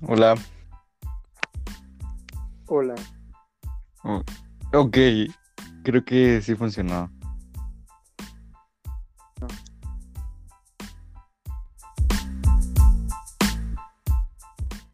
Hola. Hola. Oh, ok, creo que sí funcionó.